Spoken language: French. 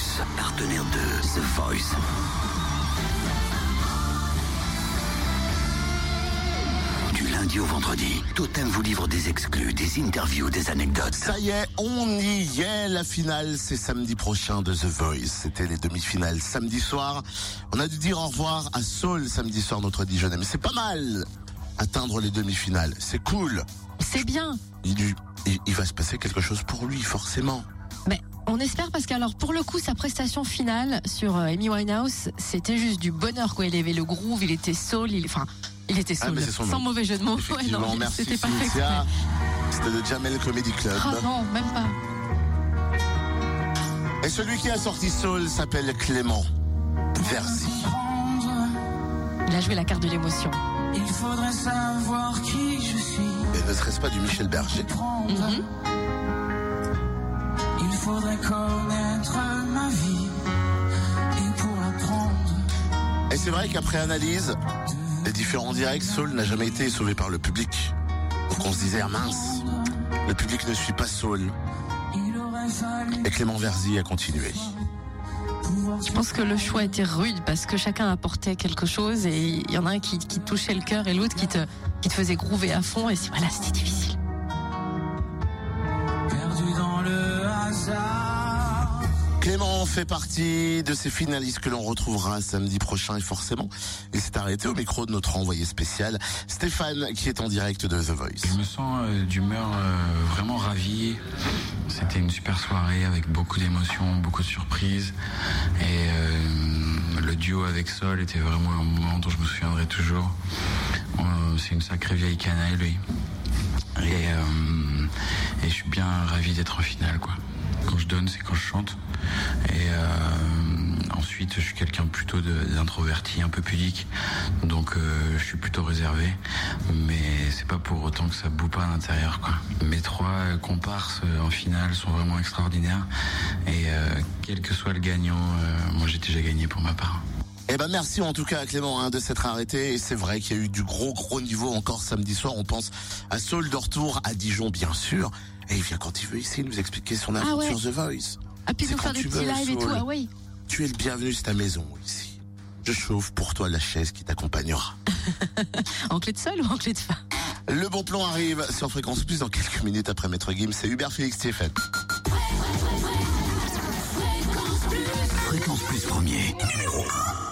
Plus, partenaire de The Voice. Du lundi au vendredi, Totem vous livre des exclus, des interviews, des anecdotes. Ça y est, on y est. La finale, c'est samedi prochain de The Voice. C'était les demi-finales samedi soir. On a dû dire au revoir à Saul samedi soir, notre Dijonais. Mais c'est pas mal atteindre les demi-finales. C'est cool. C'est bien. Il, lui- il- il va se passer quelque chose pour lui, forcément. On espère parce qu'alors pour le coup sa prestation finale sur euh, Amy Winehouse c'était juste du bonheur quoi. Il avait le groove, il était soul, il enfin il était Ah, soul. sans nom. mauvais jeu de mots. Ouais, non, merci c'était pas. C'était le Jamel Comedy Club. Ah non, même pas. Et celui qui a sorti Soul s'appelle Clément Verzi. Il a joué la carte de l'émotion. Il faudrait savoir qui je suis. Et ne serait-ce pas du Michel Berger Mhm. Il faudrait connaître ma vie. Et pour apprendre, Et c'est vrai qu'après analyse, les différents directs, Soul n'a jamais été sauvé par le public. Donc on se disait, ah mince, le public ne suit pas Soul. il aurait fallu Et Clément Verzi a continué. Je pense que le choix était rude parce que chacun apportait quelque chose et il y en a un qui, touchait le cœur et l'autre qui te, qui te faisait groover à fond et c'est voilà, c'était difficile. Clément fait partie de ces finalistes que l'on retrouvera samedi prochain et forcément, il s'est arrêté au micro de notre envoyé spécial, Stéphane, qui est en direct de The Voice. Je me sens euh, d'humeur euh, vraiment ravi. C'était une super soirée avec beaucoup d'émotions, beaucoup de surprises. Et euh, le duo avec Sol était vraiment un moment dont je me souviendrai toujours. C'est une sacrée vieille canaille, lui. Et, et je suis bien ravi d'être en finale, quoi. Quand je donne, c'est quand je chante. Et euh, ensuite, je suis quelqu'un plutôt d'introverti, un peu pudique. Donc, euh, je suis plutôt réservé. Mais c'est pas pour autant que ça boue pas à l'intérieur. Mes trois comparses euh, en finale sont vraiment extraordinaires. Et quel que soit le gagnant, moi j'ai déjà gagné pour ma part. Eh ben merci en tout cas à Clément hein, de s'être arrêté et c'est vrai qu'il y a eu du gros gros niveau encore samedi soir. On pense à Saul de retour à Dijon bien sûr et il vient quand il veut ici nous expliquer son aventure ouais. The Voice. Ah puis C'est nous faire quand des tu petits veux, lives et tout, ah oui. Tu es le bienvenu, c'est ta maison ici. Je chauffe pour toi la chaise qui t'accompagnera. En clé de sol ou en clé de fin Le bon plan arrive sur Fréquence Plus dans quelques minutes après Maître Gims. C'est Hubert Félix TFM. Fréquence Plus premier, numéro 1.